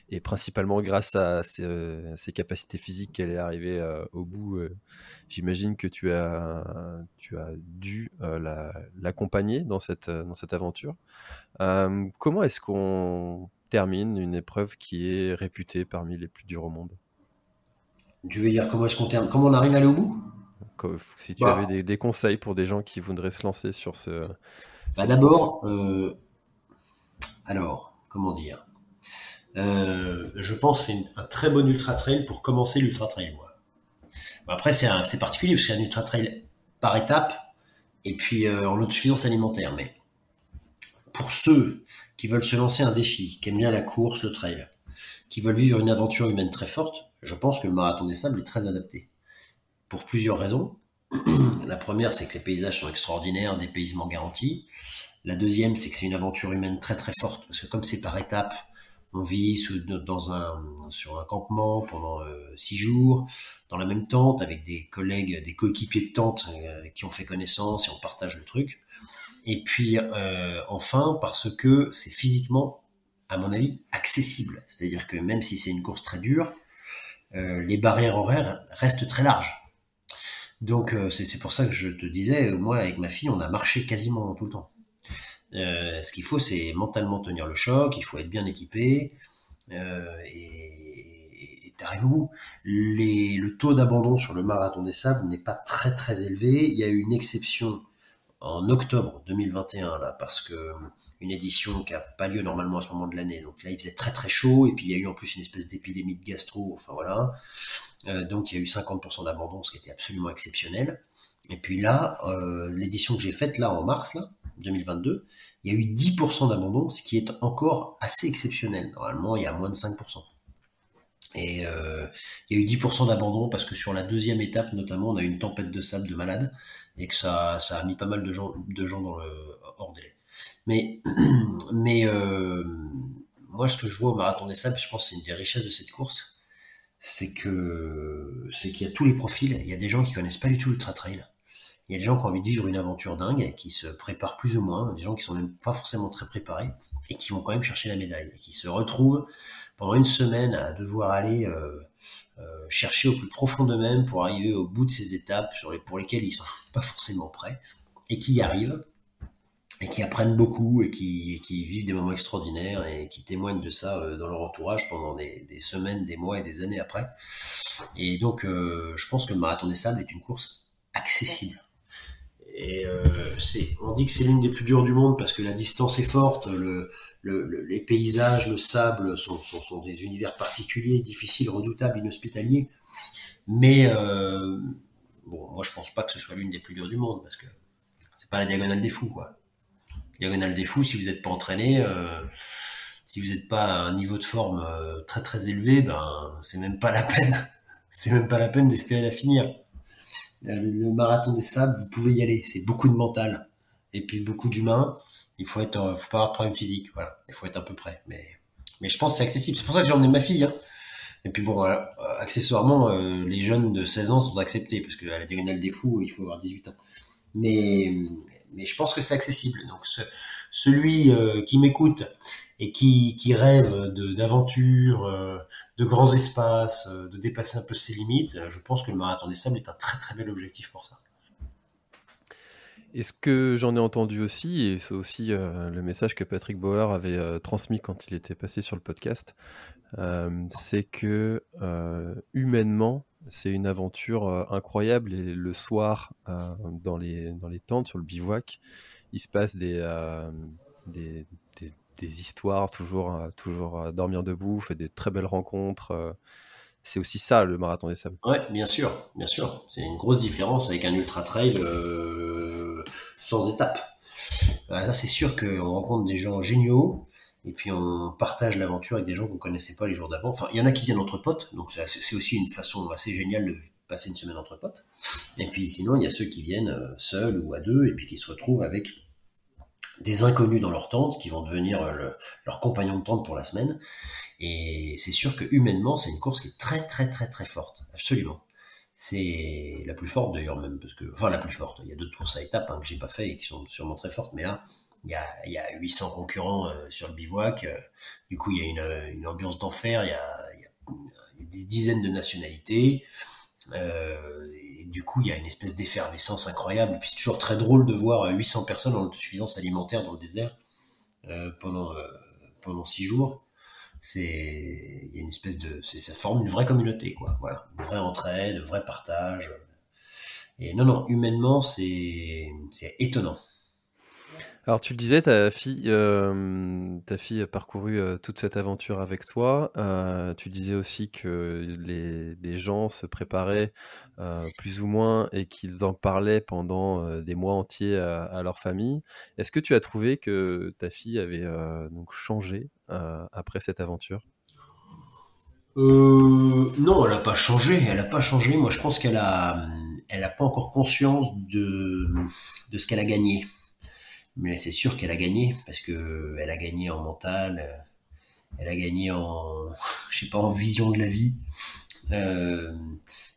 et principalement grâce à ses, capacités physiques qu'elle est arrivée au bout. J'imagine que tu as, tu as dû l'accompagner dans cette, dans cette aventure. comment est-ce qu'on termine une épreuve qui est réputée parmi les plus dures au monde?
Tu veux dire comment est-ce qu'on termine Comment on arrive à aller au bout?
Si tu bah. avais des, conseils pour des gens qui voudraient se lancer sur ce.
Bah D'abord, euh, alors, comment dire? Euh, Je pense que c'est un très bon ultra trail pour commencer l'ultra trail. Après, c'est particulier parce y a un ultra trail par étape et puis euh, en autosuffisance alimentaire. Mais pour ceux qui veulent se lancer un défi, qui aiment bien la course, le trail, qui veulent vivre une aventure humaine très forte, je pense que le marathon des sables est très adapté. Pour plusieurs raisons. *clears throat* La première, c'est que les paysages sont extraordinaires, des paysements garantis. La deuxième, c'est que c'est une aventure humaine très très forte, parce que comme c'est par étapes, on vit dans un, sur un campement pendant euh, six jours, dans la même tente, avec des collègues, des coéquipiers de tente euh, qui ont fait connaissance et on partage le truc. Et puis euh, enfin, parce que c'est physiquement, à mon avis, accessible. C'est-à-dire que même si c'est une course très dure, les barrières horaires restent très larges. Donc c'est pour ça que je te disais, moi avec ma fille, on a marché quasiment tout le temps. Euh, ce qu'il faut, c'est mentalement tenir le choc, il faut être bien équipé, euh, et t'arrives au bout. le taux d'abandon sur le marathon des sables n'est pas très très élevé. Il y a eu une exception en octobre 2021 là, parce que une édition qui a pas lieu normalement à ce moment de l'année. Donc là, il faisait très très chaud, et puis il y a eu en plus une espèce d'épidémie de gastro. Enfin voilà. Euh, donc il y a eu 50% d'abandon, ce qui était absolument exceptionnel. Et puis là, l'édition que j'ai faite là en mars là, 2022, il y a eu 10% d'abandon, ce qui est encore assez exceptionnel. Normalement, il y a moins de 5%. Et euh, il y a eu 10% d'abandon parce que sur la deuxième étape, notamment, on a eu une tempête de sable de malade et que ça, ça a mis pas mal de gens, dans le hors délai. Mais, *clears throat* mais euh, moi, ce que je vois au marathon des sables, je pense que c'est une des richesses de cette course, c'est que c'est qu'il y a tous les profils. Il y a des gens qui connaissent pas du tout l'ultra trail il y a des gens qui ont envie de vivre une aventure dingue, qui se préparent plus ou moins, des gens qui sont même pas forcément très préparés, et qui vont quand même chercher la médaille, et qui se retrouvent pendant une semaine à devoir aller euh, euh, chercher au plus profond d'eux-mêmes pour arriver au bout de ces étapes sur les, pour lesquelles ils sont *laughs* pas forcément prêts, et qui y arrivent, et qui apprennent beaucoup, et qui, qui vivent des moments extraordinaires, et qui témoignent de ça euh, dans leur entourage pendant des, des, semaines, des mois et des années après. Et donc, je pense que le marathon des sables est une course accessible et euh, on dit que c'est l'une des plus dures du monde parce que la distance est forte, le, le, les paysages, le sable sont, sont, sont, des univers particuliers, difficiles, redoutables, inhospitaliers. Mais euh, bon, moi je pense pas que ce soit l'une des plus dures du monde parce que c'est pas la diagonale des fous quoi. Diagonale des fous, si vous n'êtes pas entraîné, euh, si vous n'êtes pas à un niveau de forme euh, très très élevé, ben c'est même pas la peine, *laughs* c'est même pas la peine d'espérer la finir. Euh, le marathon des sables, vous pouvez y aller. C'est beaucoup de mental et puis beaucoup d'humain. Il faut être, euh, faut pas avoir de problème physique. Voilà, il faut être à peu près. Mais, je pense que c'est accessible. C'est pour ça que j'ai emmené ma fille. Hein. Et puis bon, euh, accessoirement, les jeunes de 16 ans sont acceptés parce qu'à la diagonale des fous, il faut avoir 18 ans. Mais, mais je pense que c'est accessible. Donc celui qui m'écoute et qui, qui rêve d'aventure, euh, de, grands espaces, euh, de dépasser un peu ses limites, euh, je pense que le marathon des sables est un très très bel objectif pour ça.
Et ce que j'en ai entendu aussi, et c'est aussi le message que Patrick Bauer avait transmis quand il était passé sur le podcast, c'est que humainement, c'est une aventure incroyable. Et le soir, dans, les, dans les tentes, sur le bivouac, il se passe des, des, des histoires, toujours, euh, toujours à dormir debout, fait des très belles rencontres. Euh. c'est aussi ça le marathon des sables.
Ouais, bien sûr, bien sûr. C'est une grosse différence avec un ultra trail euh, sans étape. Là, c'est sûr qu'on rencontre des gens géniaux et puis on partage l'aventure avec des gens qu'on connaissait pas les jours d'avant. Il y en a qui viennent entre potes, donc c'est aussi une façon assez géniale de passer une semaine entre potes. Et puis sinon, il y a ceux qui viennent seuls ou à deux et puis qui se retrouvent avec des inconnus dans leur tente qui vont devenir euh, leur compagnon de tente pour la semaine. Et c'est sûr que humainement, c'est une course qui est très très très très forte, absolument. c'est la plus forte d'ailleurs même, parce que, enfin la plus forte, il y a d'autres courses à étapes hein, que j'ai pas fait et qui sont sûrement très fortes, mais là, il y a, il y a 800 concurrents euh, sur le bivouac, euh, du coup il y a une, une ambiance d'enfer, il il y a, des dizaines de nationalités, euh, du coup il y a une espèce d'effervescence incroyable, et puis c'est toujours très drôle de voir 800 personnes en autosuffisance alimentaire dans le désert pendant, pendant 6 jours. C'est il y a une espèce de ça forme une vraie communauté quoi. Une vraie entraide un vrai partage. Et non non humainement c'est c'est étonnant
alors tu le disais, ta fille, euh, ta fille a parcouru euh, toute cette aventure avec toi. Euh, tu disais aussi que les, gens se préparaient plus ou moins et qu'ils en parlaient pendant des mois entiers à, leur famille. Est-ce que tu as trouvé que ta fille avait donc changé après cette aventure?
Non, elle n'a pas changé. Elle n'a pas changé. Moi, je pense qu'elle a, elle n'a pas encore conscience de ce qu'elle a gagné mais c'est sûr qu'elle a gagné parce que elle a gagné en mental, euh, elle a gagné en, *laughs* je sais pas, en vision de la vie. Euh,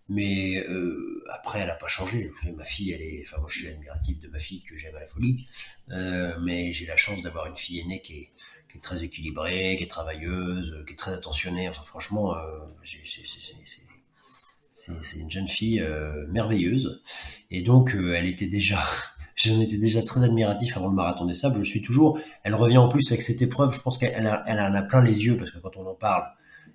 mais euh, après, elle a pas changé. Ma fille, elle est, enfin moi, je suis admiratif de ma fille que j'aime à la folie. Euh, mais j'ai la chance d'avoir une fille aînée qui est, qui est très équilibrée, qui est travailleuse, qui est très attentionnée. Enfin, franchement, euh, c'est une jeune fille euh, merveilleuse. Et donc, elle était déjà J'en étais déjà très admiratif avant le marathon des sables. Je suis toujours. Elle revient en plus avec cette épreuve. Je pense qu'elle elle en a plein les yeux parce que quand on en parle,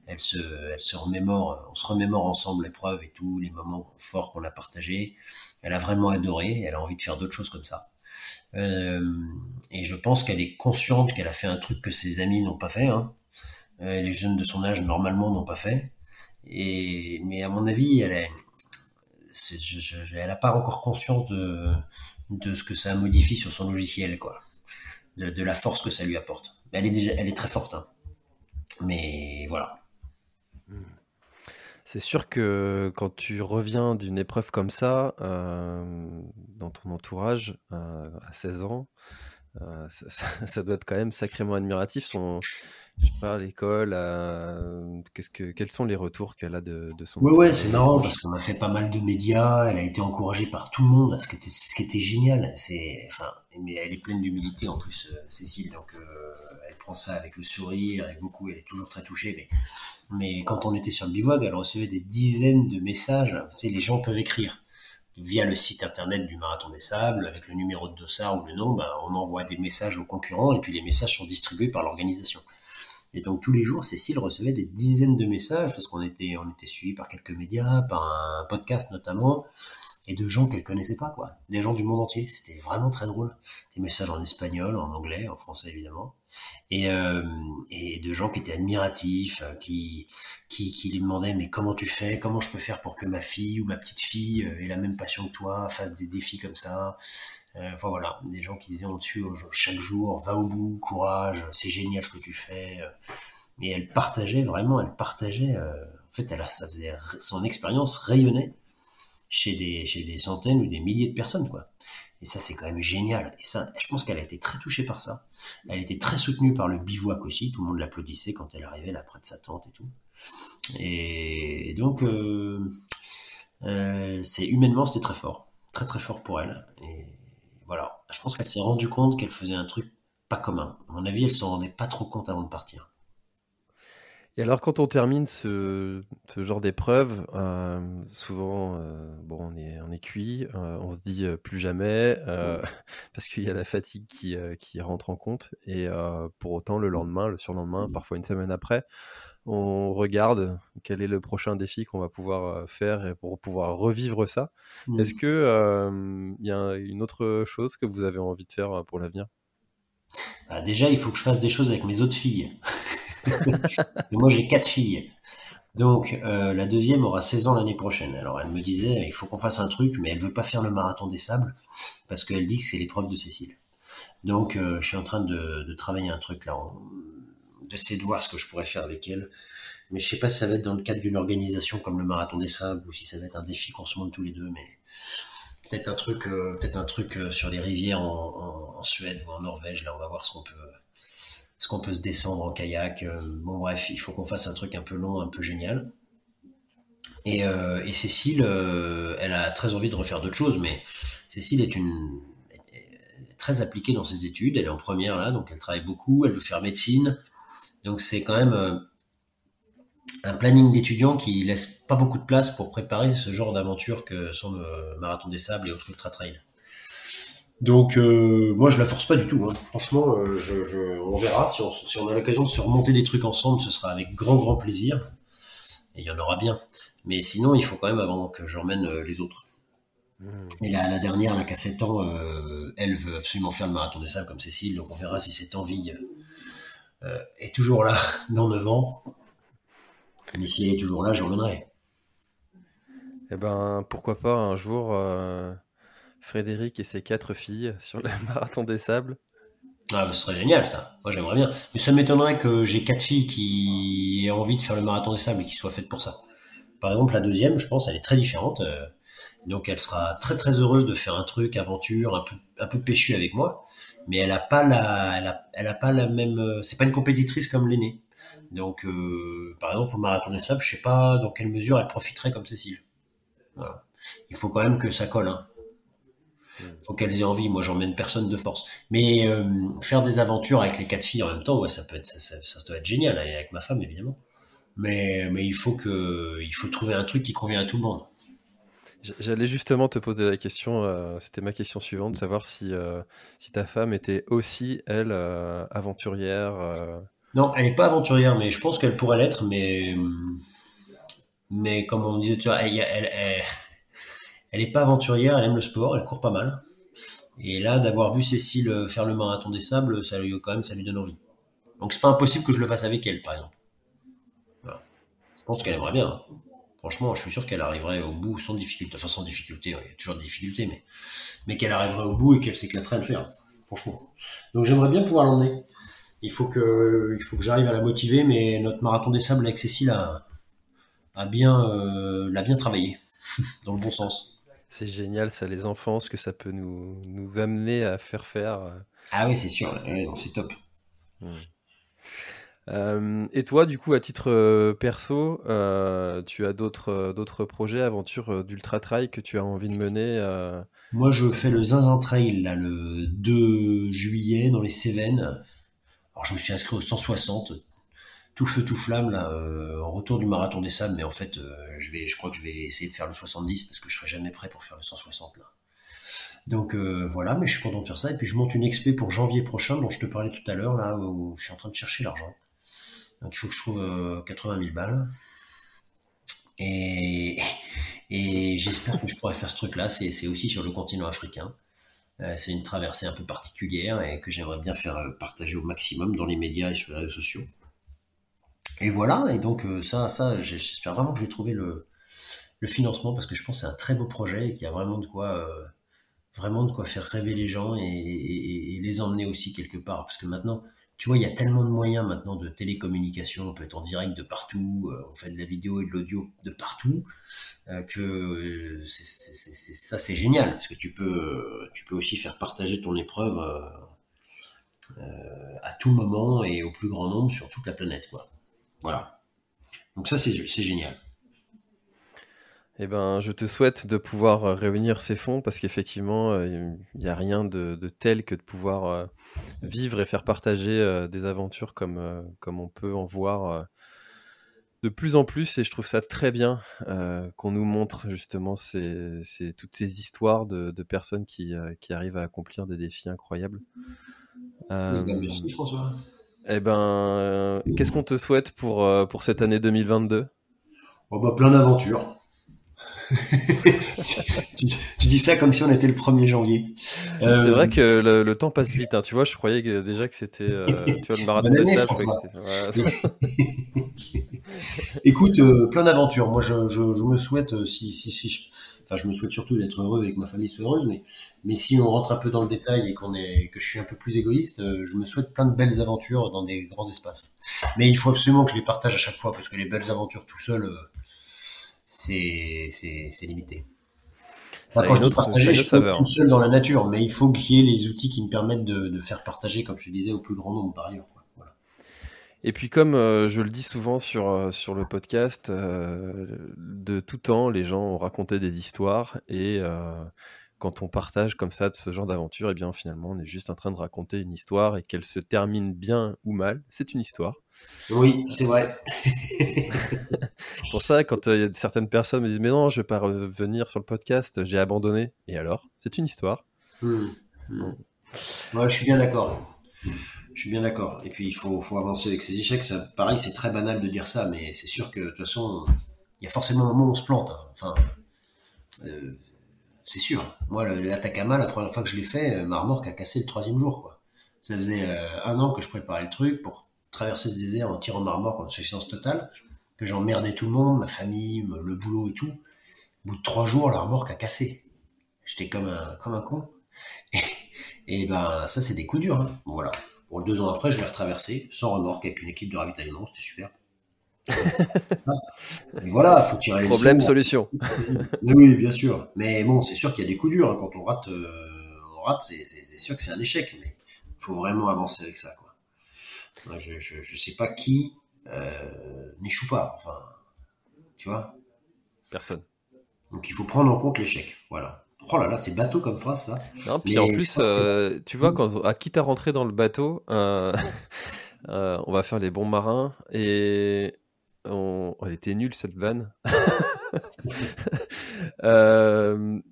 elle se, elle se remémore. On se remémore ensemble l'épreuve et tous les moments forts qu'on a partagés. Elle a vraiment adoré. Elle a envie de faire d'autres choses comme ça. Euh, et je pense qu'elle est consciente qu'elle a fait un truc que ses amis n'ont pas fait. Hein. Euh, les jeunes de son âge normalement n'ont pas fait. Et mais à mon avis, elle est, elle n'a pas encore conscience de de ce que ça modifie sur son logiciel, quoi. De, la force que ça lui apporte. Elle est déjà, très forte, hein. mais voilà.
C'est sûr que quand tu reviens d'une épreuve comme ça, euh, dans ton entourage, euh, à 16 ans, euh, *laughs* ça, doit être quand même sacrément admiratif. Son, je sais pas, l'école, qu'est-ce que, quels sont les retours qu'elle a de, de son.
Ouais, c'est marrant parce qu'on a fait pas mal de médias. Elle a été encouragée par tout le monde, ce qui était, ce qui était génial. C'est, enfin, mais elle est pleine d'humilité en plus, euh, Cécile. Donc, euh, elle prend ça avec le sourire, avec beaucoup. Elle est toujours très touchée. Mais, mais quand on était sur le bivouac, elle recevait des dizaines de messages. C'est les gens peuvent écrire via le site internet du Marathon des Sables, avec le numéro de dossard ou le nom, ben, on envoie des messages aux concurrents et puis les messages sont distribués par l'organisation. Et donc tous les jours, Cécile recevait des dizaines de messages parce qu'on était, on était suivi par quelques médias, par un podcast notamment, et de gens qu'elle connaissait pas, quoi. Des gens du monde entier. C'était vraiment très drôle. Des messages en espagnol, en anglais, en français évidemment, et, euh, et de gens qui étaient admiratifs, euh, qui, qui, lui demandaient mais comment tu fais, comment je peux faire pour que ma fille ou ma petite fille euh, ait la même passion que toi, fasse des défis comme ça? Enfin voilà, des gens qui disaient au-dessus chaque jour, va au bout, courage, c'est génial ce que tu fais. Et elle partageait vraiment, elle partageait. en fait, elle a, ça faisait son expérience rayonnait chez des, chez des centaines ou des milliers de personnes, quoi. Et ça, c'est quand même génial. Et ça, je pense qu'elle a été très touchée par ça. Elle était très soutenue par le bivouac aussi. Tout le monde l'applaudissait quand elle arrivait là près de sa tante et tout. Et donc, euh, euh, c'est humainement, c'était très fort. Très très fort pour elle. Et voilà. Je pense qu'elle s'est rendue compte qu'elle faisait un truc pas commun. À mon avis, elle s'en rendait pas trop compte avant de partir.
Et alors, quand on termine ce, genre d'épreuve, euh, souvent, euh, bon, on est, on est cuit, euh, on se dit plus jamais, *laughs* parce qu'il y a la fatigue qui, qui rentre en compte. Et pour autant, le lendemain, le surlendemain, parfois une semaine après, on regarde quel est le prochain défi qu'on va pouvoir faire et pour pouvoir revivre ça. Est-ce que il y a une autre chose que vous avez envie de faire pour l'avenir?
Bah, Déjà, il faut que je fasse des choses avec mes autres filles. Moi, j'ai quatre filles. Donc, euh, la deuxième aura 16 ans l'année prochaine. Alors, elle me disait, il faut qu'on fasse un truc, mais elle veut pas faire le marathon des sables, parce qu'elle dit que c'est l'épreuve de Cécile. Donc, euh, je suis en train de, travailler un truc là, d'essayer de voir ce que je pourrais faire avec elle. Mais je sais pas si ça va être dans le cadre d'une organisation comme le marathon des sables, ou si ça va être un défi qu'on se monte tous les deux, mais peut-être un truc, euh, un truc sur les rivières en, Suède ou en Norvège. Là, on va voir ce qu'on peut est-ce qu'on peut se descendre en kayak euh, Bon bref, il faut qu'on fasse un truc un peu long, un peu génial. Et, euh, Cécile, euh, elle a très envie de refaire d'autres choses, mais Cécile est une très appliquée dans ses études. Elle est en première là, donc elle travaille beaucoup. Elle veut faire médecine, donc c'est quand même un planning d'étudiants qui laisse pas beaucoup de place pour préparer ce genre d'aventure que sont le marathon des sables et autres ultra trail. Donc euh, moi je la force pas du tout. Hein. Franchement, euh, je, je, on verra si on, si on a l'occasion de se remonter des trucs ensemble, ce sera avec grand grand plaisir. Et il y en aura bien. Mais sinon, il faut quand même avant que j'emmène euh, les autres. Et la, la dernière, la qui a 7 ans, euh, elle veut absolument faire le marathon des sables comme Cécile, donc on verra si cette envie euh, est toujours là *laughs* dans 9 ans. Mais si elle est toujours là, j'emmènerai.
Eh ben, pourquoi pas un jour euh, Frédéric et ses quatre filles sur le *laughs* marathon des sables.
Ah, bah, ce serait génial ça. Moi j'aimerais bien. Mais ça m'étonnerait que j'ai quatre filles qui aient envie de faire le marathon des sables et qui soient faites pour ça. Par exemple, la deuxième, je pense, elle est très différente. euh, donc elle sera très très heureuse de faire un truc aventure, un peu un péchu avec moi. Mais elle a pas la, elle a, elle a pas la même. euh, C'est pas une compétitrice comme l'aînée. Donc euh, par exemple, au marathon des sables, je sais pas dans quelle mesure elle profiterait comme Cécile. Il faut quand même que ça colle. Hein. Faut qu'elles aient envie. Moi, j'emmène personne de force. Mais euh, faire des aventures avec les quatre filles en même temps, ouais, ça peut être, ça, ça, ça doit être génial. Et avec ma femme, évidemment. Mais, mais il faut que, il faut trouver un truc qui convient à tout le monde.
J'allais justement te poser la question, euh, c'était ma question suivante, de savoir si, euh, si ta femme était aussi, elle, euh, aventurière.
Non, elle n'est pas aventurière, mais je pense qu'elle pourrait l'être. Mais, mais comme on disait, tu vois, elle, elle, elle, elle est pas aventurière. Elle aime le sport. Elle court pas mal. Et là, d'avoir vu Cécile faire le marathon des sables, ça lui quand même, ça lui donne envie. Donc c'est pas impossible que je le fasse avec elle, par exemple. Voilà. Je pense qu'elle aimerait bien. hein. Franchement, je suis sûr qu'elle arriverait au bout sans difficulté. Enfin, sans difficulté, il y a toujours des difficultés, mais, qu'elle arriverait au bout et qu'elle s'éclaterait à le faire. Franchement. Donc j'aimerais bien pouvoir l'emmener. Il faut que, j'arrive à la motiver, mais notre marathon des sables avec Cécile a, a bien, euh, l'a bien travaillé. *laughs* Dans le bon sens.
C'est génial, ça, les enfants, ce que ça peut nous, nous amener à faire faire. euh.
Ah oui, c'est sûr. C'est top.
Euh, et toi, du coup, à titre euh, perso, euh, tu as d'autres d'autres projets, aventures d'ultra trail que tu as envie de mener euh,
Moi, je fais le Zinzin Trail, là, le 2 juillet, dans les Cévennes. Alors, je me suis inscrit au 160, tout feu, tout flamme, là, euh, retour du marathon des sables, mais en fait, euh, je vais, je crois que je vais essayer de faire le 70 parce que je serai jamais prêt pour faire le 160, là. Donc, euh, voilà, mais je suis content de faire ça. Et puis, je monte une expé pour janvier prochain, dont je te parlais tout à l'heure, là, où je suis en train de chercher l'argent. Donc, il faut que je trouve euh, 80 000 balles. Et, et j'espère que je pourrai faire ce truc-là. C'est aussi sur le continent africain. C'est une traversée un peu particulière et que j'aimerais bien faire partager au maximum dans les médias et sur les réseaux sociaux. Et voilà, et donc euh, ça, ça j'espère vraiment que je vais trouver le, le financement parce que je pense que c'est un très beau projet et qu'il y a vraiment de quoi, euh, vraiment de quoi faire rêver les gens et, et- et les emmener aussi quelque part. Parce que maintenant, tu vois, il y a tellement de moyens maintenant de télécommunication, on peut être en direct de partout, euh, on fait de la vidéo et de l'audio de partout, euh, que c'est- ça c'est génial parce que tu peux, tu peux aussi faire partager ton épreuve euh, à tout moment et au plus grand nombre sur toute la planète, quoi. Voilà. Donc ça c'est génial.
Eh ben, je te souhaite de pouvoir euh, réunir ces fonds parce qu'effectivement, euh, il n'y a rien de, de tel que de pouvoir euh, vivre et faire partager euh, des aventures comme, comme on peut en voir de plus en plus. Et je trouve ça très bien qu'on nous montre justement ces, ces- toutes ces histoires de, de personnes qui, qui arrivent à accomplir des défis incroyables.
Ben, merci François.
Eh ben, euh, qu'est-ce qu'on te souhaite pour, euh, pour cette année 2022
Bon, bah, plein d'aventures. *laughs* tu, tu dis ça comme si on était le 1er janvier. Euh,
C'est vrai que le, le temps passe vite, hein. tu vois, je croyais que, déjà que c'était euh, le marathon de ouais. *laughs*
Écoute, euh, plein d'aventures. Moi, je, je, je me souhaite, euh, si, si, si, enfin, je me souhaite surtout d'être heureux et que ma famille soit heureuse, mais, mais si on rentre un peu dans le détail et qu'on est, que je suis un peu plus égoïste, euh, je me souhaite plein de belles aventures dans des grands espaces. Mais il faut absolument que je les partage à chaque fois parce que les belles aventures tout seul, euh, c'est, c'est, c'est limité. Enfin, quand je dis partager, je suis tout seul dans la nature, mais il faut qu'il y ait les outils qui me permettent de, de faire partager, comme je te disais, au plus grand nombre par ailleurs.
Et puis comme euh, je le dis souvent sur, euh, sur le podcast, euh, de tout temps, les gens ont raconté des histoires et quand on partage comme ça de ce genre d'aventure, et eh bien finalement on est juste en train de raconter une histoire et qu'elle se termine bien ou mal, c'est une histoire.
Oui, c'est vrai. *laughs*
Pour ça, quand il y a certaines personnes me disent mais non, je vais pas revenir sur le podcast, j'ai abandonné. Et alors, c'est une histoire.
Hmm. Ouais, je suis bien d'accord. Je suis bien d'accord. Et puis il faut, avancer avec ces échecs. Pareil, c'est très banal de dire ça, mais c'est sûr que de toute façon, il y a forcément un moment où on se plante. Hein. Enfin, euh, c'est sûr. Moi, l'Atacama, la première fois que je l'ai fait, euh, ma remorque a cassé le troisième jour. Ça faisait euh, un an que je préparais le truc pour traverser ce désert en tirant ma remorque en suffisance totale, que j'emmerdais tout le monde, ma famille, le boulot et tout. Au bout de trois jours, la remorque a cassé. J'étais comme un, comme un con. *laughs* Et, ben, ça, c'est des coups durs. Hein. voilà deux ans après, je l'ai retraversé sans remorque avec une équipe de ravitaillement, c'était super. *laughs* voilà, il faut tirer les
Problème, solution. *laughs*
oui, bien sûr. Mais bon, c'est sûr qu'il y a des coups durs. Hein. Quand on rate, euh, on rate c'est sûr que c'est un échec. Mais il faut vraiment avancer avec ça. Quoi. Je ne sais pas qui euh, n'échoue pas. Enfin, tu vois
Personne.
Donc il faut prendre en compte l'échec. Voilà. Oh là là, c'est bateau comme phrase, ça.
Non, puis en plus, euh, tu vois, quand, à quitte à rentrer dans le bateau, euh, *laughs* euh, on va faire les bons marins et on... elle était nulle cette vanne. *laughs*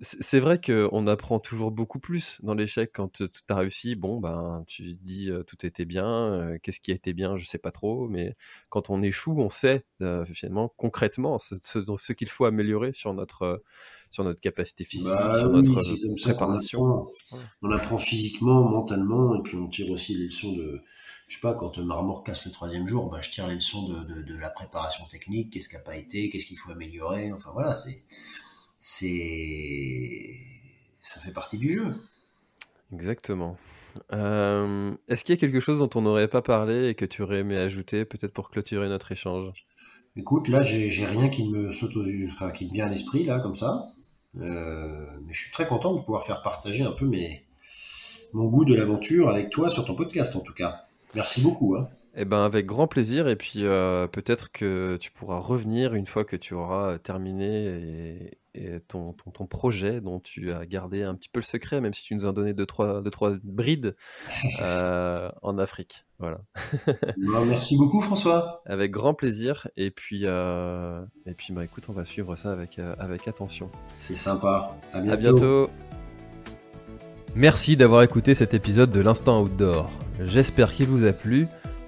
c'est vrai qu'on apprend toujours beaucoup plus dans l'échec quand tu as réussi. Bon, ben, tu dis tout était bien. Qu'est-ce qui a été bien Je sais pas trop. Mais quand on échoue, on sait finalement concrètement ce, ce qu'il faut améliorer sur notre sur notre capacité physique, bah sur notre préparation.
On apprend, physiquement, mentalement, et puis on tire aussi les leçons de, je sais pas, quand Marmor casse le troisième jour, bah, je tire les leçons de, de, la préparation technique, qu'est-ce qui n'a pas été, qu'est-ce qu'il faut améliorer, enfin voilà, c'est, c'est, ça fait partie du jeu.
Exactement. Euh, est-ce qu'il y a quelque chose dont on n'aurait pas parlé et que tu aurais aimé ajouter, peut-être pour clôturer notre échange?
Écoute, là, j'ai rien qui me saute enfin, qui me vient à l'esprit, là, comme ça. Euh, mais je suis très content de pouvoir faire partager un peu mes, mon goût de l'aventure avec toi sur ton podcast en tout cas. Merci beaucoup. Hein.
Eh ben avec grand plaisir et puis euh, peut-être que tu pourras revenir une fois que tu auras terminé et, ton, ton, projet dont tu as gardé un petit peu le secret, même si tu nous as donné deux trois, deux, trois brides *laughs* euh, en Afrique. Voilà.
Ben, merci beaucoup François. *laughs*
Avec grand plaisir et puis euh, et puis bah écoute on va suivre ça avec avec attention.
C'est sympa.
À bientôt. À bientôt. Merci d'avoir écouté cet épisode de l'Instant Outdoor. J'espère qu'il vous a plu.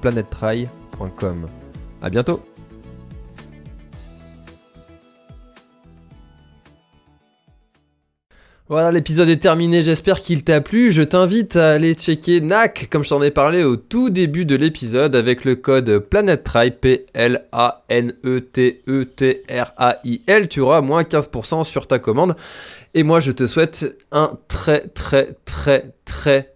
planettry.com. A bientôt Voilà, l'épisode est terminé, j'espère qu'il t'a plu. Je t'invite à aller checker NAC, comme je t'en ai parlé au tout début de l'épisode, avec le code PlanetTry, P-L-A-N-E-T-E-T-R-A-I-L. Tu auras moins 15% sur ta commande. Et moi, je te souhaite un très, très, très, très,